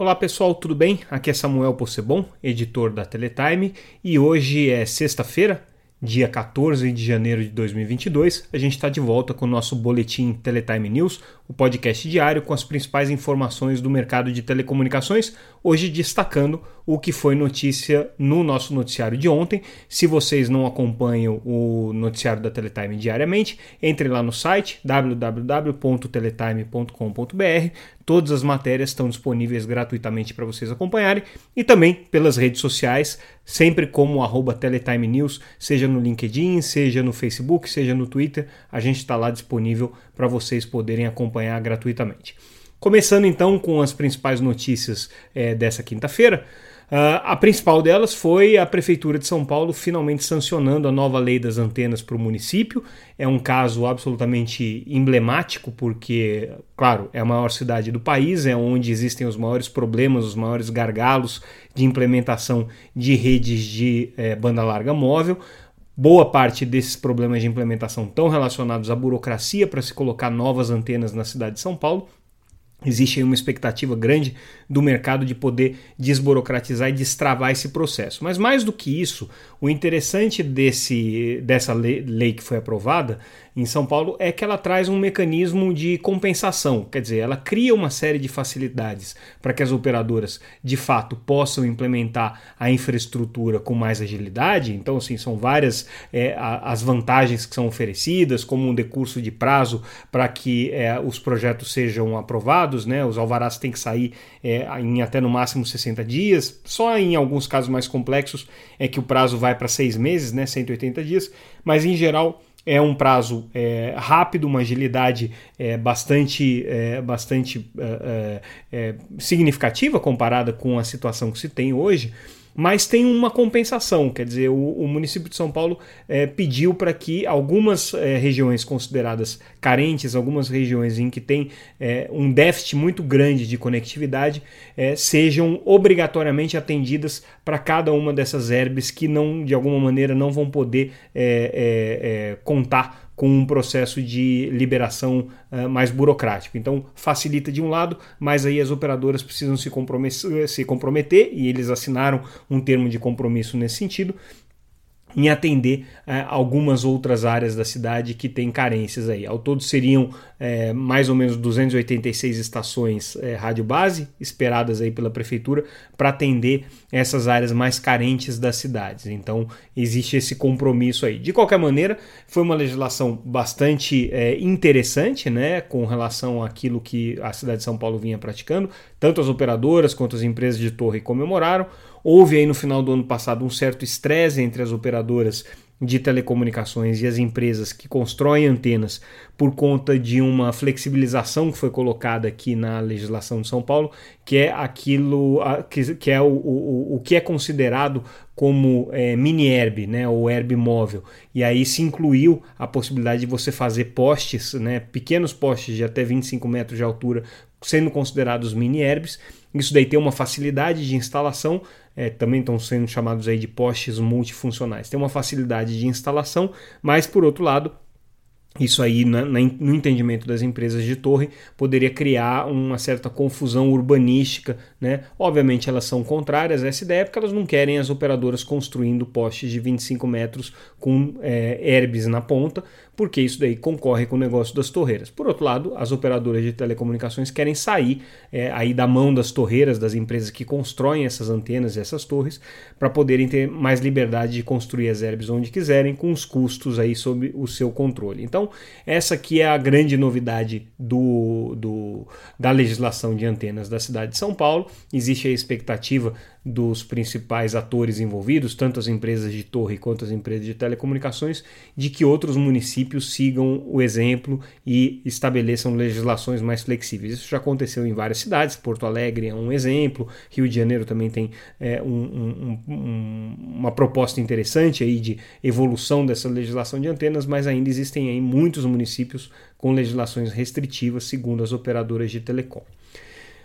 Olá pessoal, tudo bem? Aqui é Samuel Possebon, editor da Teletime, e hoje é sexta-feira, dia 14 de janeiro de 2022. A gente está de volta com o nosso boletim Teletime News, o podcast diário com as principais informações do mercado de telecomunicações, hoje destacando o que foi notícia no nosso noticiário de ontem. Se vocês não acompanham o noticiário da Teletime diariamente, entre lá no site www.teletime.com.br. Todas as matérias estão disponíveis gratuitamente para vocês acompanharem e também pelas redes sociais, sempre como arroba Teletime News, seja no LinkedIn, seja no Facebook, seja no Twitter, a gente está lá disponível para vocês poderem acompanhar gratuitamente. Começando então com as principais notícias é, dessa quinta-feira. Uh, a principal delas foi a Prefeitura de São Paulo finalmente sancionando a nova lei das antenas para o município. É um caso absolutamente emblemático, porque, claro, é a maior cidade do país, é onde existem os maiores problemas, os maiores gargalos de implementação de redes de eh, banda larga móvel. Boa parte desses problemas de implementação estão relacionados à burocracia para se colocar novas antenas na cidade de São Paulo. Existe uma expectativa grande do mercado de poder desburocratizar e destravar esse processo. Mas mais do que isso, o interessante desse, dessa lei, lei que foi aprovada em São Paulo é que ela traz um mecanismo de compensação, quer dizer, ela cria uma série de facilidades para que as operadoras de fato possam implementar a infraestrutura com mais agilidade. Então, assim, são várias é, as vantagens que são oferecidas, como um decurso de prazo para que é, os projetos sejam aprovados, né? Os alvarás têm que sair é, em até no máximo 60 dias. Só em alguns casos mais complexos é que o prazo vai para seis meses, né? 180 dias, mas em geral é um prazo é, rápido, uma agilidade é, bastante, é, bastante é, é, é, significativa comparada com a situação que se tem hoje mas tem uma compensação, quer dizer, o, o município de São Paulo é, pediu para que algumas é, regiões consideradas carentes, algumas regiões em que tem é, um déficit muito grande de conectividade, sejam obrigatoriamente atendidas para cada uma dessas herbes que não, de alguma maneira, não vão poder contar com um processo de liberação uh, mais burocrático. Então, facilita de um lado, mas aí as operadoras precisam se comprometer, se comprometer e eles assinaram um termo de compromisso nesse sentido em atender é, algumas outras áreas da cidade que têm carências aí. Ao todo seriam é, mais ou menos 286 estações é, rádio base esperadas aí pela prefeitura para atender essas áreas mais carentes das cidades. Então existe esse compromisso aí. De qualquer maneira, foi uma legislação bastante interessante, né, com relação àquilo que a cidade de São Paulo vinha praticando. Tanto as operadoras quanto as empresas de torre comemoraram. Houve aí no final do ano passado um certo estresse entre as operadoras de telecomunicações e as empresas que constroem antenas por conta de uma flexibilização que foi colocada aqui na legislação de São Paulo, que é aquilo que, é o, o, o que é considerado como é, mini herb, né, ou herb móvel. E aí se incluiu a possibilidade de você fazer postes, né, pequenos postes de até 25 metros de altura, sendo considerados mini herbs. Isso daí tem uma facilidade de instalação, é, também estão sendo chamados aí de postes multifuncionais. Tem uma facilidade de instalação, mas por outro lado isso aí, no entendimento das empresas de torre, poderia criar uma certa confusão urbanística. Né? Obviamente, elas são contrárias a essa ideia porque elas não querem as operadoras construindo postes de 25 metros com é, herbes na ponta, porque isso daí concorre com o negócio das torreiras. Por outro lado, as operadoras de telecomunicações querem sair é, aí da mão das torreiras, das empresas que constroem essas antenas e essas torres, para poderem ter mais liberdade de construir as herbes onde quiserem, com os custos aí sob o seu controle. Então, essa aqui é a grande novidade do, do, da legislação de antenas da cidade de São Paulo. Existe a expectativa dos principais atores envolvidos, tanto as empresas de torre quanto as empresas de telecomunicações, de que outros municípios sigam o exemplo e estabeleçam legislações mais flexíveis. Isso já aconteceu em várias cidades, Porto Alegre é um exemplo, Rio de Janeiro também tem é, um, um, um, uma proposta interessante aí de evolução dessa legislação de antenas, mas ainda existem aí muitos municípios com legislações restritivas, segundo as operadoras de telecom.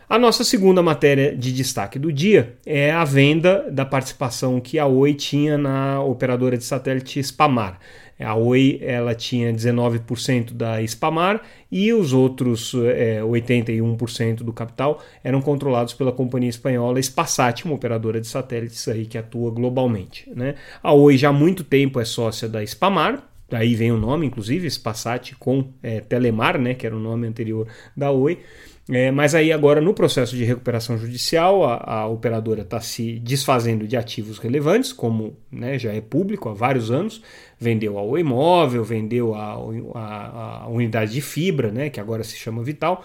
A nossa segunda matéria de destaque do dia é a venda da participação que a Oi tinha na operadora de satélite Spamar. A Oi ela tinha 19% da Spamar e os outros é, 81% do capital eram controlados pela companhia espanhola Spasat, uma operadora de satélites aí que atua globalmente. Né? A Oi já há muito tempo é sócia da Spamar, daí vem o nome, inclusive, Spasat com é, Telemar, né, que era o nome anterior da Oi. É, mas aí agora no processo de recuperação judicial a, a operadora está se desfazendo de ativos relevantes, como né, já é público há vários anos, vendeu ao imóvel, vendeu a, unidade de fibra, né, que agora se chama Vital,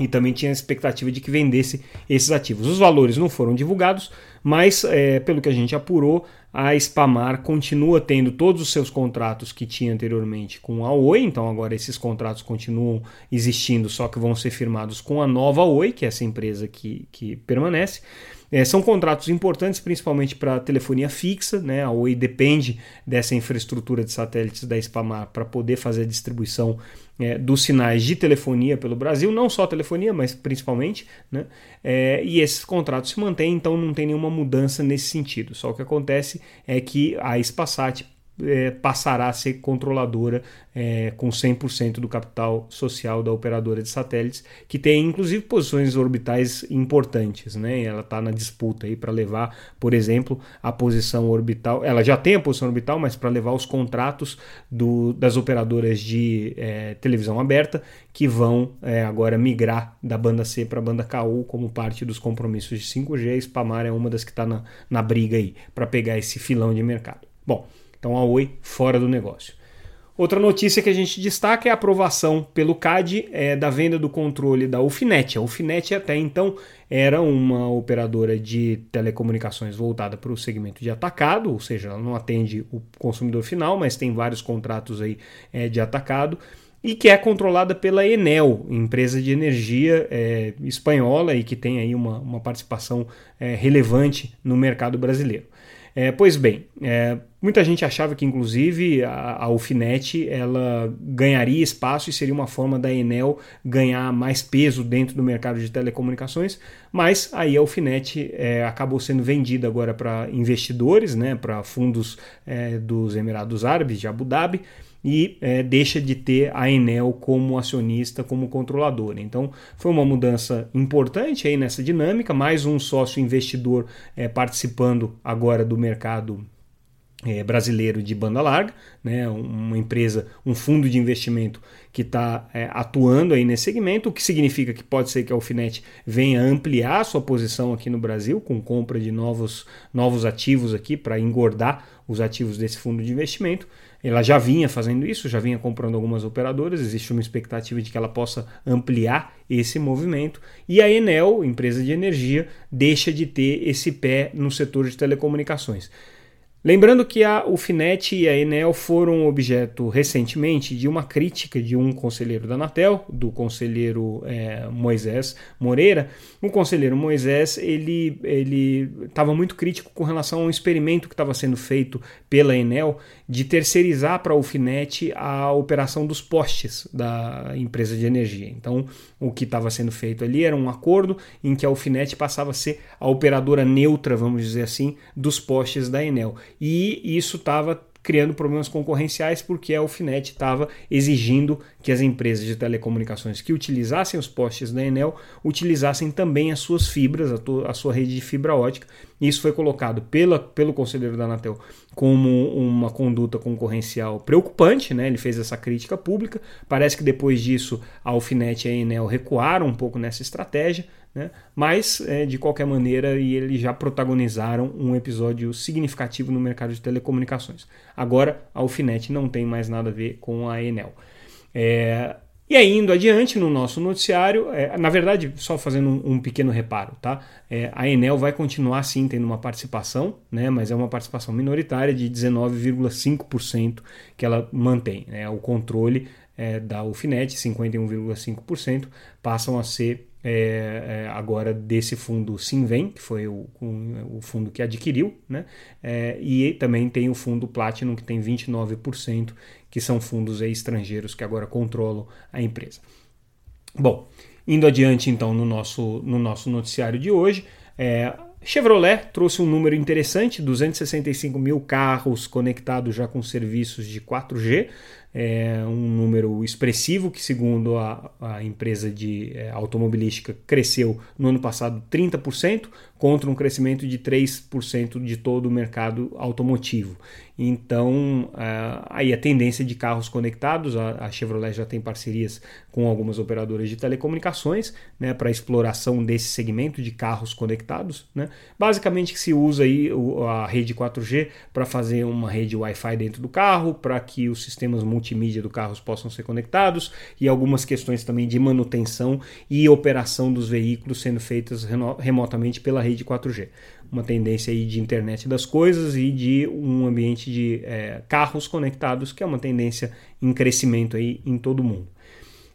e também tinha a expectativa de que vendesse esses ativos. Os valores não foram divulgados, mas é, pelo que a gente apurou, a Spamar continua tendo todos os seus contratos que tinha anteriormente com a Oi, então agora esses contratos continuam existindo, só que vão ser firmados com a nova Oi, que é essa empresa que, que permanece. É, são contratos importantes, principalmente para telefonia fixa. Né? A Oi depende dessa infraestrutura de satélites da Spamar para poder fazer a distribuição é, dos sinais de telefonia pelo Brasil, não só telefonia, mas principalmente. Né? É, e esses contratos se mantêm, então não tem nenhuma mudança nesse sentido. Só o que acontece é que a Spasat é, passará a ser controladora é, com 100% do capital social da operadora de satélites, que tem inclusive posições orbitais importantes. Né? Ela está na disputa para levar, por exemplo, a posição orbital. Ela já tem a posição orbital, mas para levar os contratos do, das operadoras de é, televisão aberta, que vão é, agora migrar da banda C para a banda KU como parte dos compromissos de 5G. Spamar é uma das que está na, na briga aí para pegar esse filão de mercado. Bom, então a Oi fora do negócio. Outra notícia que a gente destaca é a aprovação pelo CAD é, da venda do controle da Ufinet. A Ufinet até então era uma operadora de telecomunicações voltada para o segmento de atacado, ou seja, ela não atende o consumidor final, mas tem vários contratos aí é, de atacado e que é controlada pela Enel, empresa de energia é, espanhola e que tem aí uma, uma participação é, relevante no mercado brasileiro. É, pois bem, é, muita gente achava que inclusive a, a Ufinet ela ganharia espaço e seria uma forma da Enel ganhar mais peso dentro do mercado de telecomunicações, mas aí a Ufinet é, acabou sendo vendida agora para investidores, né, para fundos é, dos Emirados Árabes, de Abu Dhabi, e é, deixa de ter a Enel como acionista, como controladora. Então foi uma mudança importante aí nessa dinâmica, mais um sócio investidor é, participando agora do mercado é, brasileiro de banda larga, né, uma empresa, um fundo de investimento que está é, atuando aí nesse segmento, o que significa que pode ser que a Alfinet venha ampliar sua posição aqui no Brasil com compra de novos, novos ativos aqui para engordar os ativos desse fundo de investimento. Ela já vinha fazendo isso, já vinha comprando algumas operadoras, existe uma expectativa de que ela possa ampliar esse movimento. E a Enel, empresa de energia, deixa de ter esse pé no setor de telecomunicações. Lembrando que a UFNET e a Enel foram objeto recentemente de uma crítica de um conselheiro da Anatel, do conselheiro é, Moisés Moreira. O conselheiro Moisés ele ele estava muito crítico com relação a um experimento que estava sendo feito pela Enel de terceirizar para a UFNET a operação dos postes da empresa de energia. Então, o que estava sendo feito ali era um acordo em que a UFNET passava a ser a operadora neutra, vamos dizer assim, dos postes da Enel e isso estava criando problemas concorrenciais porque a Alfinet estava exigindo que as empresas de telecomunicações que utilizassem os postes da Enel utilizassem também as suas fibras, a, a sua rede de fibra ótica. Isso foi colocado pela, pelo conselheiro da Anatel como uma conduta concorrencial preocupante, né? ele fez essa crítica pública. Parece que depois disso a Alfinet e a Enel recuaram um pouco nessa estratégia. Né? Mas, é, de qualquer maneira, e eles já protagonizaram um episódio significativo no mercado de telecomunicações. Agora, a Alfinet não tem mais nada a ver com a Enel. É, e aí, indo adiante no nosso noticiário, é, na verdade, só fazendo um, um pequeno reparo, tá? É, a Enel vai continuar sim tendo uma participação, né? Mas é uma participação minoritária de 19,5% que ela mantém. Né? O controle é, da Ufinet, 51,5%, passam a ser é, é, agora desse fundo Sinvem, que foi o, o fundo que adquiriu, né? É, e também tem o fundo Platinum, que tem 29%, que são fundos estrangeiros que agora controlam a empresa. Bom, indo adiante então no nosso, no nosso noticiário de hoje, é, Chevrolet trouxe um número interessante: 265 mil carros conectados já com serviços de 4G é um número expressivo que, segundo a, a empresa de é, automobilística, cresceu no ano passado 30%, contra um crescimento de 3% de todo o mercado automotivo. Então, é, aí a tendência de carros conectados, a, a, Chevrolet já tem parcerias com algumas operadoras de telecomunicações né, para exploração desse segmento de carros conectados. Né? Basicamente, se usa aí a rede 4G para fazer uma rede Wi-Fi dentro do carro, para que os sistemas multimídia do carro possam ser conectados e algumas questões também de manutenção e operação dos veículos sendo feitas remotamente pela rede 4G. Uma tendência aí de internet das coisas e de um ambiente de é, carros conectados, que é uma tendência em crescimento aí em todo o mundo.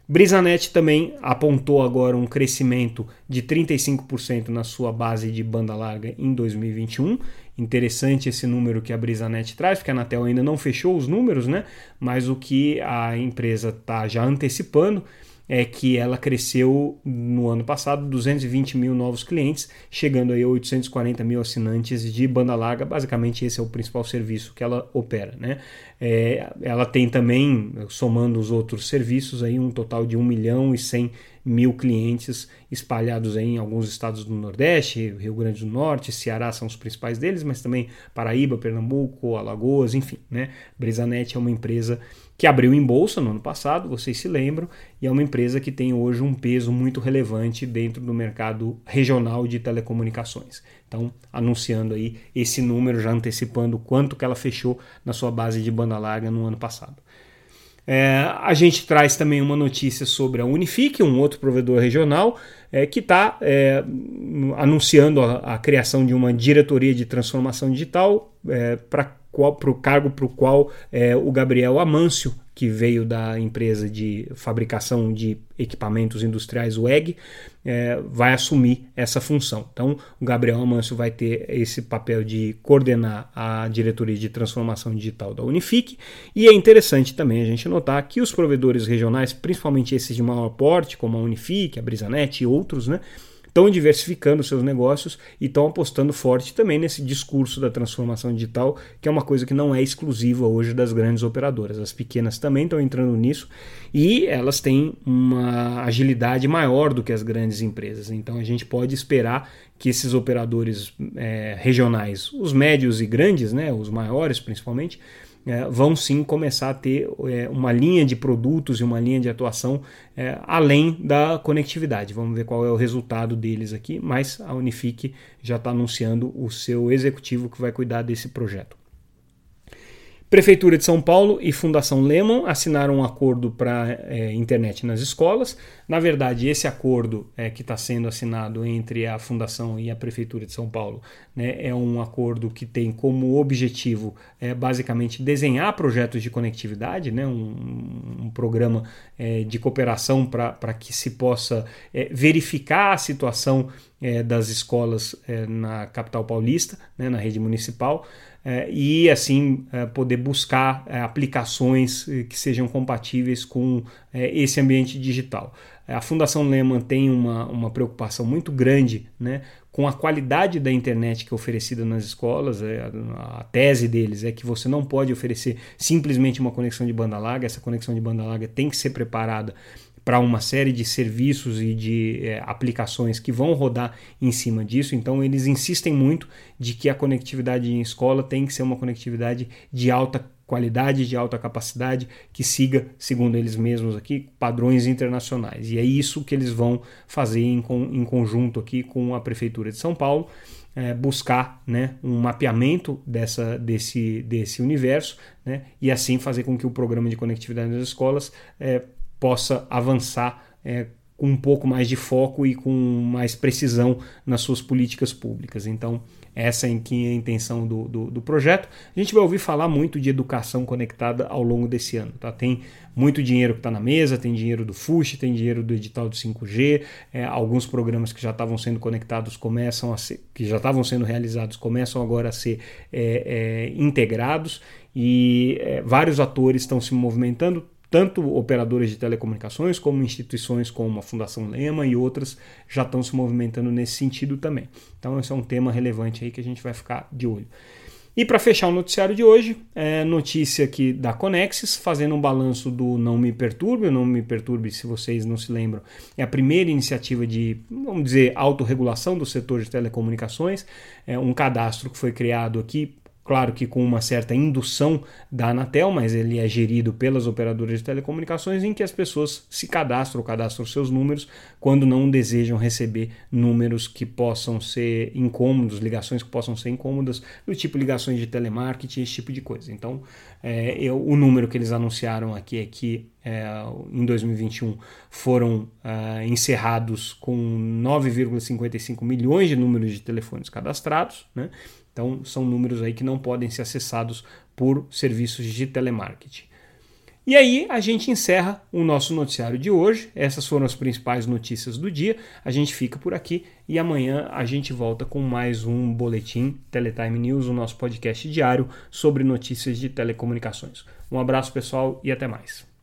Brisanet também apontou agora um crescimento de 35% na sua base de banda larga em 2021 Interessante esse número que a Brisanet traz, porque a Anatel ainda não fechou os números, né? Mas o que a empresa está já antecipando é que ela cresceu no ano passado 220 mil novos clientes, chegando aí a 840 mil assinantes de banda larga. Basicamente, esse é o principal serviço que ela opera. Né? É, ela tem também, somando os outros serviços, aí um total de 1 milhão e 100 mil clientes espalhados em alguns estados do Nordeste, Rio Grande do Norte, Ceará são os principais deles, mas também Paraíba, Pernambuco, Alagoas, enfim. Né? Brisanet é uma empresa que abriu em bolsa no ano passado, vocês se lembram, e é uma empresa que tem hoje um peso muito relevante dentro do mercado regional de telecomunicações. Então, anunciando aí esse número, já antecipando quanto que ela fechou na sua base de banda larga no ano passado. É, a gente traz também uma notícia sobre a Unifique, um outro provedor regional, é, que está é, anunciando a, a, criação de uma diretoria de transformação digital é, para o cargo para o qual é, o Gabriel Amâncio que veio da empresa de fabricação de equipamentos industriais, o EG, é, vai assumir essa função. Então, o Gabriel Amâncio vai ter esse papel de coordenar a diretoria de transformação digital da Unifique. E é interessante também a gente notar que os provedores regionais, principalmente esses de maior porte, como a Unifique, a Brisanet e outros, né, estão diversificando seus negócios e estão apostando forte também nesse discurso da transformação digital, que é uma coisa que não é exclusiva hoje das grandes operadoras. As pequenas também estão entrando nisso e elas têm uma agilidade maior do que as grandes empresas. Então a gente pode esperar que esses operadores é, regionais, os médios e grandes, né, os maiores principalmente, é, vão sim começar a ter é, uma linha de produtos e uma linha de atuação é, além da conectividade. Vamos ver qual é o resultado deles aqui, mas a Unifique já está anunciando o seu executivo que vai cuidar desse projeto. Prefeitura de São Paulo e Fundação Lemon assinaram um acordo para é, internet nas escolas. Na verdade, esse acordo é, que está sendo assinado entre a Fundação e a Prefeitura de São Paulo né, é um acordo que tem como objetivo é, basicamente desenhar projetos de conectividade, né, um, um programa é, de cooperação para que se possa é, verificar a situação é, das escolas na capital paulista, né, na rede municipal e assim é, poder buscar é, aplicações que sejam compatíveis com esse ambiente digital. A Fundação Lehman tem uma, uma preocupação muito grande né, com a qualidade da internet que é oferecida nas escolas. A, a tese deles é que você não pode oferecer simplesmente uma conexão de banda larga, essa conexão de banda larga tem que ser preparada para uma série de serviços e de é, aplicações que vão rodar em cima disso. Então, eles insistem muito de que a conectividade em escola tem que ser uma conectividade de alta qualidade, de alta capacidade, que siga, segundo eles mesmos aqui, padrões internacionais. E é isso que eles vão fazer em, em conjunto aqui com a Prefeitura de São Paulo. É, buscar né, um mapeamento dessa, desse, desse universo né, e assim fazer com que o programa de conectividade nas escolas é, possa avançar é, com um pouco mais de foco e com mais precisão nas suas políticas públicas. Então, essa é a intenção do, do, do, projeto. A gente vai ouvir falar muito de educação conectada ao longo desse ano. Tá? Tem muito dinheiro que está na mesa, tem dinheiro do FUSH, tem dinheiro do edital do 5G, é, alguns programas que já estavam sendo conectados começam a ser, que já estavam sendo realizados começam agora a ser é, é, integrados e é, vários atores estão se movimentando tanto operadoras de telecomunicações como instituições como a Fundação Lema e outras já estão se movimentando nesse sentido também. Então esse é um tema relevante aí que a gente vai ficar de olho. E para fechar o noticiário de hoje, é notícia aqui da Conexis, fazendo um balanço do Não Me Perturbe. Não Me Perturbe, se vocês não se lembram, é a primeira iniciativa de, vamos dizer, autorregulação do setor de telecomunicações. É um cadastro que foi criado aqui claro que com uma certa indução da Anatel, mas ele é gerido pelas operadoras de telecomunicações, em que as pessoas se cadastram cadastram seus números quando não desejam receber números que possam ser incômodos, ligações que possam ser incômodas, do tipo ligações de telemarketing, esse tipo de coisa. Então, é, eu, o número que eles anunciaram aqui é que é, em 2021 foram é, encerrados com 9,55 milhões de números de telefones cadastrados, né? Então, são números aí que não podem ser acessados por serviços de telemarketing. E aí a gente encerra o nosso noticiário de hoje. Essas foram as principais notícias do dia. A gente fica por aqui e amanhã a gente volta com mais um boletim Teletime News, o nosso podcast diário sobre notícias de telecomunicações. Um abraço pessoal e até mais.